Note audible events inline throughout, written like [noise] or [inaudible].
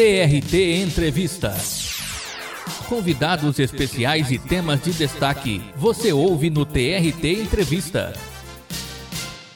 TRT Entrevista. Convidados especiais e temas de destaque. Você ouve no TRT Entrevista.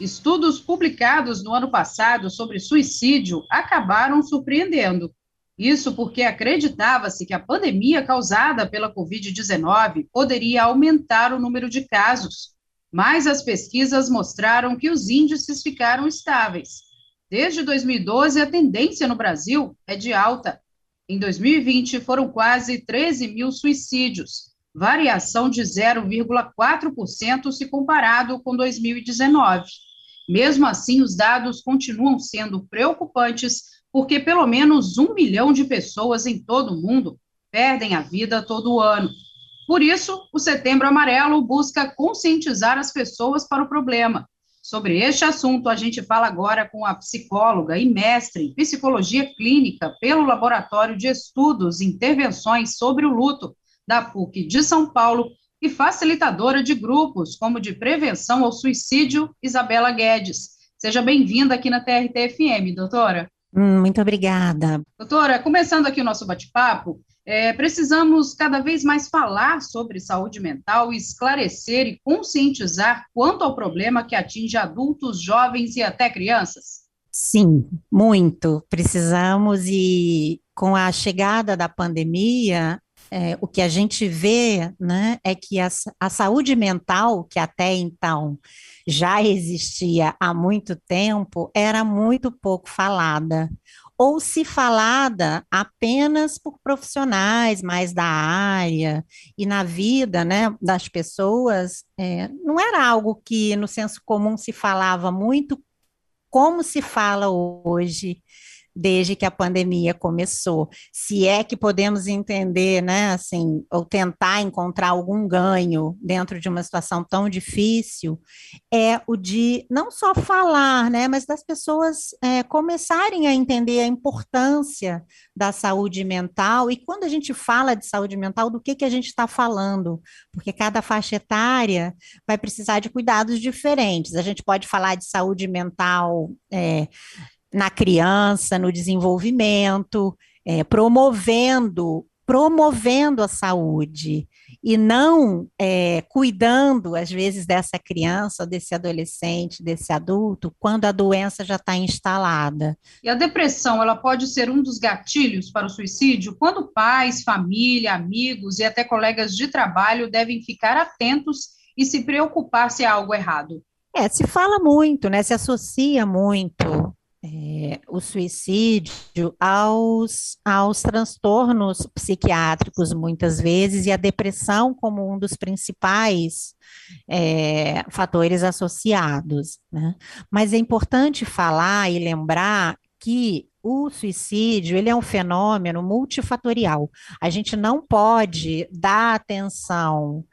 Estudos publicados no ano passado sobre suicídio acabaram surpreendendo. Isso porque acreditava-se que a pandemia causada pela Covid-19 poderia aumentar o número de casos, mas as pesquisas mostraram que os índices ficaram estáveis. Desde 2012, a tendência no Brasil é de alta. Em 2020, foram quase 13 mil suicídios, variação de 0,4% se comparado com 2019. Mesmo assim, os dados continuam sendo preocupantes, porque pelo menos um milhão de pessoas em todo o mundo perdem a vida todo ano. Por isso, o Setembro Amarelo busca conscientizar as pessoas para o problema Sobre este assunto, a gente fala agora com a psicóloga e mestre em psicologia clínica pelo Laboratório de Estudos e Intervenções sobre o Luto da PUC de São Paulo e facilitadora de grupos como de prevenção ao suicídio, Isabela Guedes. Seja bem-vinda aqui na TRT-FM, doutora. Hum, muito obrigada. Doutora, começando aqui o nosso bate-papo, é, precisamos cada vez mais falar sobre saúde mental, esclarecer e conscientizar quanto ao problema que atinge adultos, jovens e até crianças? Sim, muito. Precisamos, e com a chegada da pandemia, é, o que a gente vê né, é que a, a saúde mental, que até então já existia há muito tempo, era muito pouco falada ou se falada apenas por profissionais mais da área e na vida né, das pessoas, é, não era algo que no senso comum se falava muito como se fala hoje desde que a pandemia começou. Se é que podemos entender, né, assim, ou tentar encontrar algum ganho dentro de uma situação tão difícil, é o de não só falar, né, mas das pessoas é, começarem a entender a importância da saúde mental. E quando a gente fala de saúde mental, do que, que a gente está falando? Porque cada faixa etária vai precisar de cuidados diferentes. A gente pode falar de saúde mental. É, na criança, no desenvolvimento, é, promovendo, promovendo a saúde e não é, cuidando, às vezes, dessa criança, desse adolescente, desse adulto, quando a doença já está instalada. E a depressão, ela pode ser um dos gatilhos para o suicídio? Quando pais, família, amigos e até colegas de trabalho devem ficar atentos e se preocupar se há algo errado? É, se fala muito, né? Se associa muito o suicídio aos, aos transtornos psiquiátricos, muitas vezes, e a depressão como um dos principais é, fatores associados. Né? Mas é importante falar e lembrar que o suicídio ele é um fenômeno multifatorial. A gente não pode dar atenção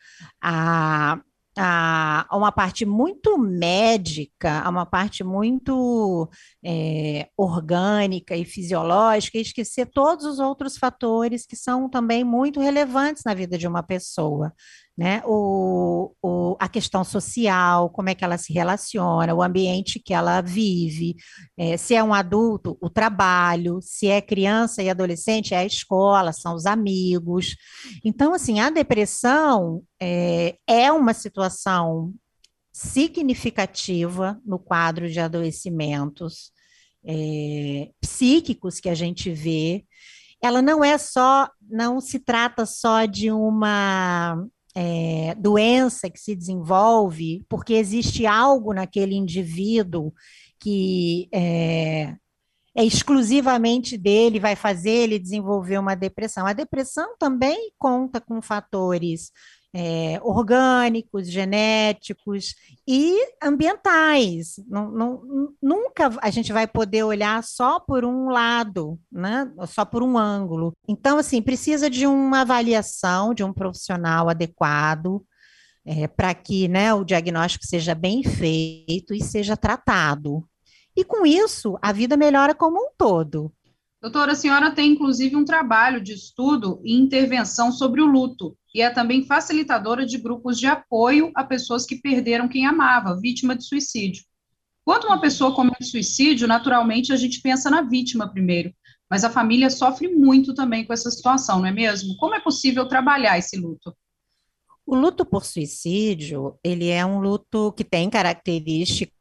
a a, uma parte muito médica, a uma parte muito é, orgânica e fisiológica, e esquecer todos os outros fatores que são também muito relevantes na vida de uma pessoa né? O, o, a questão social, como é que ela se relaciona, o ambiente que ela vive, é, se é um adulto, o trabalho, se é criança e adolescente, é a escola, são os amigos. Então, assim, a depressão é, é uma situação significativa no quadro de adoecimentos é, psíquicos que a gente vê. Ela não é só, não se trata só de uma é, doença que se desenvolve porque existe algo naquele indivíduo que é, é exclusivamente dele, vai fazer ele desenvolver uma depressão. A depressão também conta com fatores é, orgânicos, genéticos e ambientais. Não, não, nunca a gente vai poder olhar só por um lado, né? só por um ângulo. Então, assim, precisa de uma avaliação de um profissional adequado. É, para que né, o diagnóstico seja bem feito e seja tratado. E com isso, a vida melhora como um todo. Doutora, a senhora tem inclusive um trabalho de estudo e intervenção sobre o luto e é também facilitadora de grupos de apoio a pessoas que perderam quem amava, vítima de suicídio. Quando uma pessoa comete suicídio, naturalmente a gente pensa na vítima primeiro, mas a família sofre muito também com essa situação, não é mesmo? Como é possível trabalhar esse luto? O luto por suicídio, ele é um luto que tem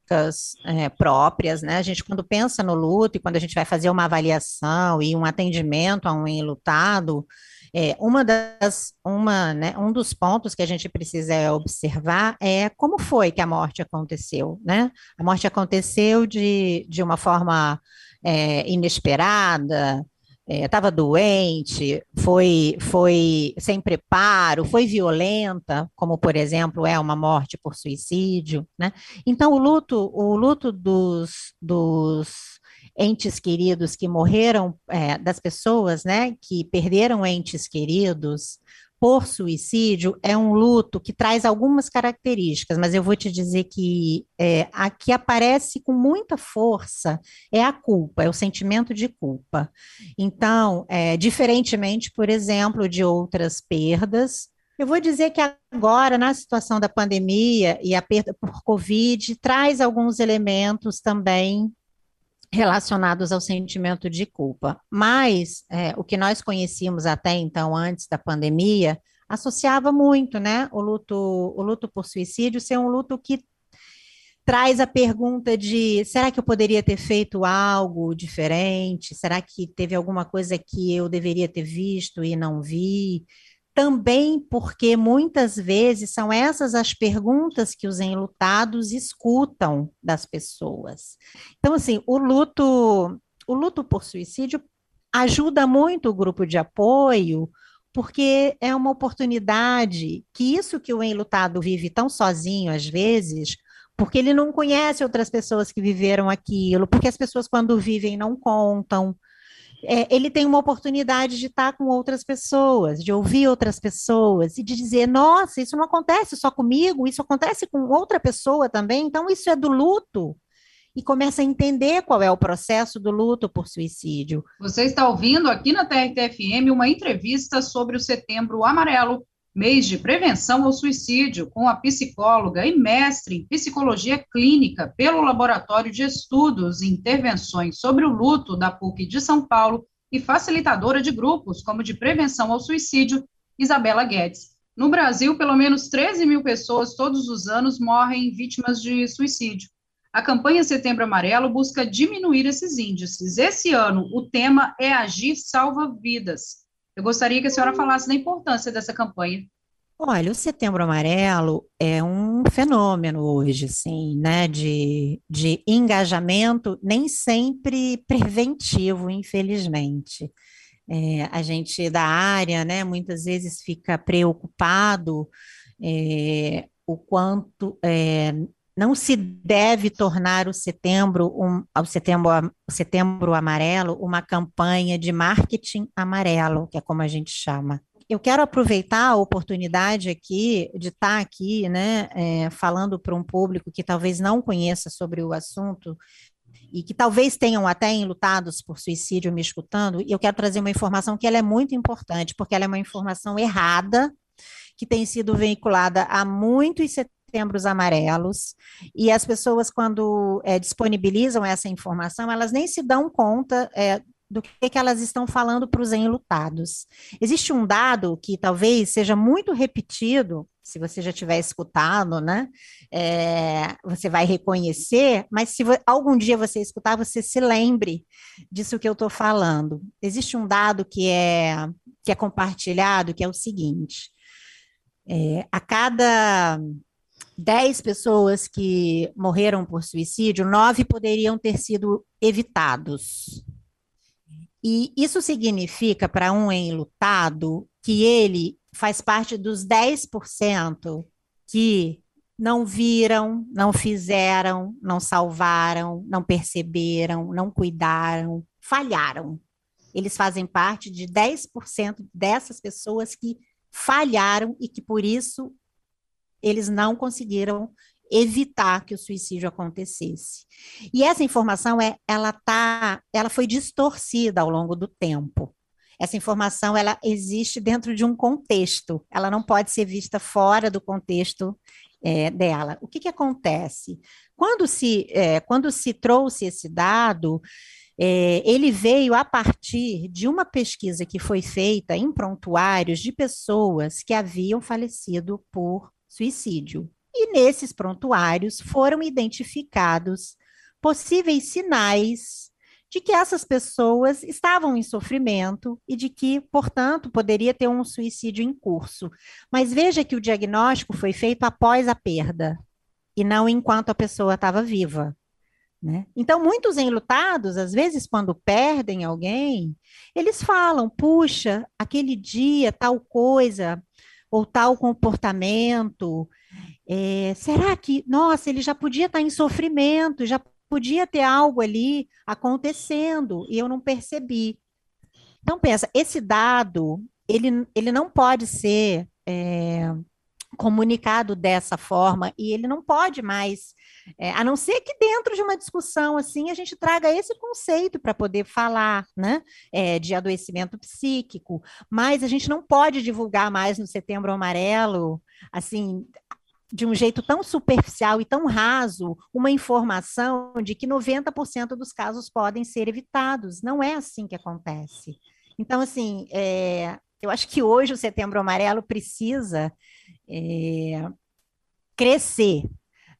características é, próprias, né? A gente, quando pensa no luto e quando a gente vai fazer uma avaliação e um atendimento a um enlutado, é, uma das, uma, né, um dos pontos que a gente precisa observar é como foi que a morte aconteceu, né? A morte aconteceu de, de uma forma é, inesperada, estava é, doente, foi, foi sem preparo, foi violenta, como por exemplo é uma morte por suicídio, né? Então o luto, o luto dos, dos entes queridos que morreram, é, das pessoas, né, que perderam entes queridos, por suicídio é um luto que traz algumas características, mas eu vou te dizer que é, a que aparece com muita força é a culpa, é o sentimento de culpa. Então, é, diferentemente, por exemplo, de outras perdas, eu vou dizer que agora, na situação da pandemia e a perda por Covid, traz alguns elementos também relacionados ao sentimento de culpa. Mas é, o que nós conhecíamos até então, antes da pandemia, associava muito, né? O luto, o luto por suicídio ser um luto que traz a pergunta de será que eu poderia ter feito algo diferente? Será que teve alguma coisa que eu deveria ter visto e não vi? Também porque muitas vezes são essas as perguntas que os enlutados escutam das pessoas. Então, assim, o luto, o luto por suicídio ajuda muito o grupo de apoio, porque é uma oportunidade que isso que o enlutado vive tão sozinho às vezes, porque ele não conhece outras pessoas que viveram aquilo, porque as pessoas quando vivem não contam, é, ele tem uma oportunidade de estar com outras pessoas, de ouvir outras pessoas e de dizer: nossa, isso não acontece só comigo, isso acontece com outra pessoa também, então isso é do luto. E começa a entender qual é o processo do luto por suicídio. Você está ouvindo aqui na TRTFM uma entrevista sobre o Setembro Amarelo, mês de prevenção ao suicídio, com a psicóloga e mestre em psicologia clínica pelo Laboratório de Estudos e Intervenções sobre o Luto da PUC de São Paulo e facilitadora de grupos como de prevenção ao suicídio, Isabela Guedes. No Brasil, pelo menos 13 mil pessoas todos os anos morrem vítimas de suicídio. A campanha Setembro Amarelo busca diminuir esses índices. Esse ano, o tema é Agir Salva Vidas. Eu gostaria que a senhora falasse da importância dessa campanha. Olha, o Setembro Amarelo é um fenômeno hoje, sim, né, de, de engajamento, nem sempre [laughs] preventivo, infelizmente. É, a gente da área, né, muitas vezes fica preocupado é, o quanto é, não se deve tornar o setembro, um, setembro, setembro amarelo uma campanha de marketing amarelo, que é como a gente chama. Eu quero aproveitar a oportunidade aqui de estar aqui, né, é, falando para um público que talvez não conheça sobre o assunto e que talvez tenham até enlutados por suicídio me escutando, e eu quero trazer uma informação que ela é muito importante, porque ela é uma informação errada, que tem sido veiculada há muitos setembros amarelos, e as pessoas, quando é, disponibilizam essa informação, elas nem se dão conta é, do que, que elas estão falando para os enlutados. Existe um dado que talvez seja muito repetido, se você já tiver escutado, né? É, você vai reconhecer, mas se algum dia você escutar, você se lembre disso que eu estou falando. Existe um dado que é, que é compartilhado, que é o seguinte: é, a cada 10 pessoas que morreram por suicídio, nove poderiam ter sido evitados. E isso significa para um enlutado que ele faz parte dos 10% que não viram, não fizeram, não salvaram, não perceberam, não cuidaram, falharam. Eles fazem parte de 10% dessas pessoas que falharam e que por isso eles não conseguiram evitar que o suicídio acontecesse. E essa informação é, ela tá, ela foi distorcida ao longo do tempo. Essa informação ela existe dentro de um contexto, ela não pode ser vista fora do contexto é, dela. O que, que acontece? Quando se, é, quando se trouxe esse dado, É, ele veio a partir de uma pesquisa que foi feita em prontuários de pessoas que haviam falecido por suicídio. E nesses prontuários foram identificados possíveis sinais de que essas pessoas estavam em sofrimento e de que, portanto, poderia ter um suicídio em curso. Mas veja que o diagnóstico foi feito após a perda e não enquanto a pessoa estava viva. Né? Então, muitos enlutados, às vezes, quando perdem alguém, eles falam: puxa, aquele dia, tal coisa, ou tal comportamento, é, será que, nossa, ele já podia estar em sofrimento, já podia ter algo ali acontecendo e eu não percebi. Então, pensa, esse dado, ele, ele não pode ser. É, comunicado dessa forma e ele não pode mais, é, a não ser que dentro de uma discussão assim a gente traga esse conceito para poder falar, né, é, de adoecimento psíquico, mas a gente não pode divulgar mais no Setembro Amarelo, assim, de um jeito tão superficial e tão raso uma informação de que 90% dos casos podem ser evitados. Não é assim que acontece. Então, assim, é, eu acho que hoje o Setembro Amarelo precisa é, crescer,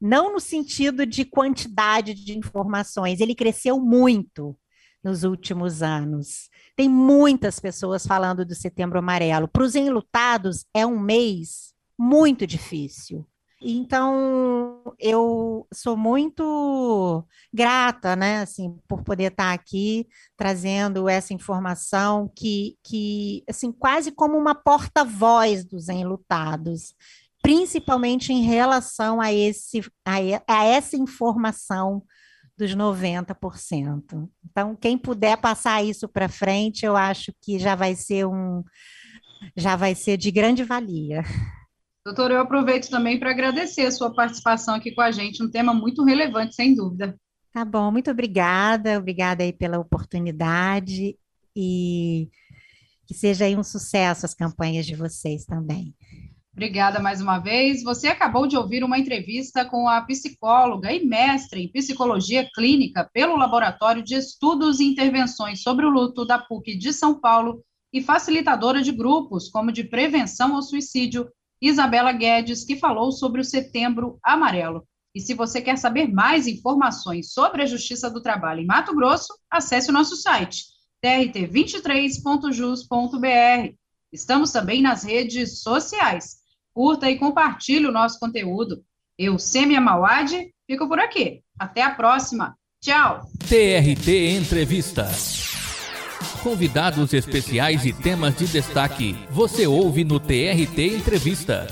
não no sentido de quantidade de informações, ele cresceu muito nos últimos anos. Tem muitas pessoas falando do Setembro Amarelo. Para os enlutados, é um mês muito difícil. Então, eu sou muito grata, né, assim, por poder estar aqui trazendo essa informação que, que assim, quase como uma porta-voz dos enlutados, principalmente em relação a, esse, a, a essa informação dos 90%. Então, quem puder passar isso para frente, eu acho que já vai ser um já vai ser de grande valia. Doutor, eu aproveito também para agradecer a sua participação aqui com a gente, um tema muito relevante, sem dúvida. Tá bom, muito obrigada, obrigada aí pela oportunidade e que seja aí um sucesso as campanhas de vocês também. Obrigada mais uma vez. Você acabou de ouvir uma entrevista com a psicóloga e mestre em psicologia clínica pelo Laboratório de Estudos e Intervenções sobre o Luto da PUC de São Paulo e facilitadora de grupos como de prevenção ao suicídio Isabela Guedes, que falou sobre o Setembro Amarelo. E se você quer saber mais informações sobre a Justiça do Trabalho em Mato Grosso, acesse o nosso site trt23.jus.br. Estamos também nas redes sociais. Curta e compartilhe o nosso conteúdo. Eu, Semia Mauad, fico por aqui. Até a próxima. Tchau. TRT Entrevista convidados especiais e temas de destaque. Você ouve no TRT Entrevista.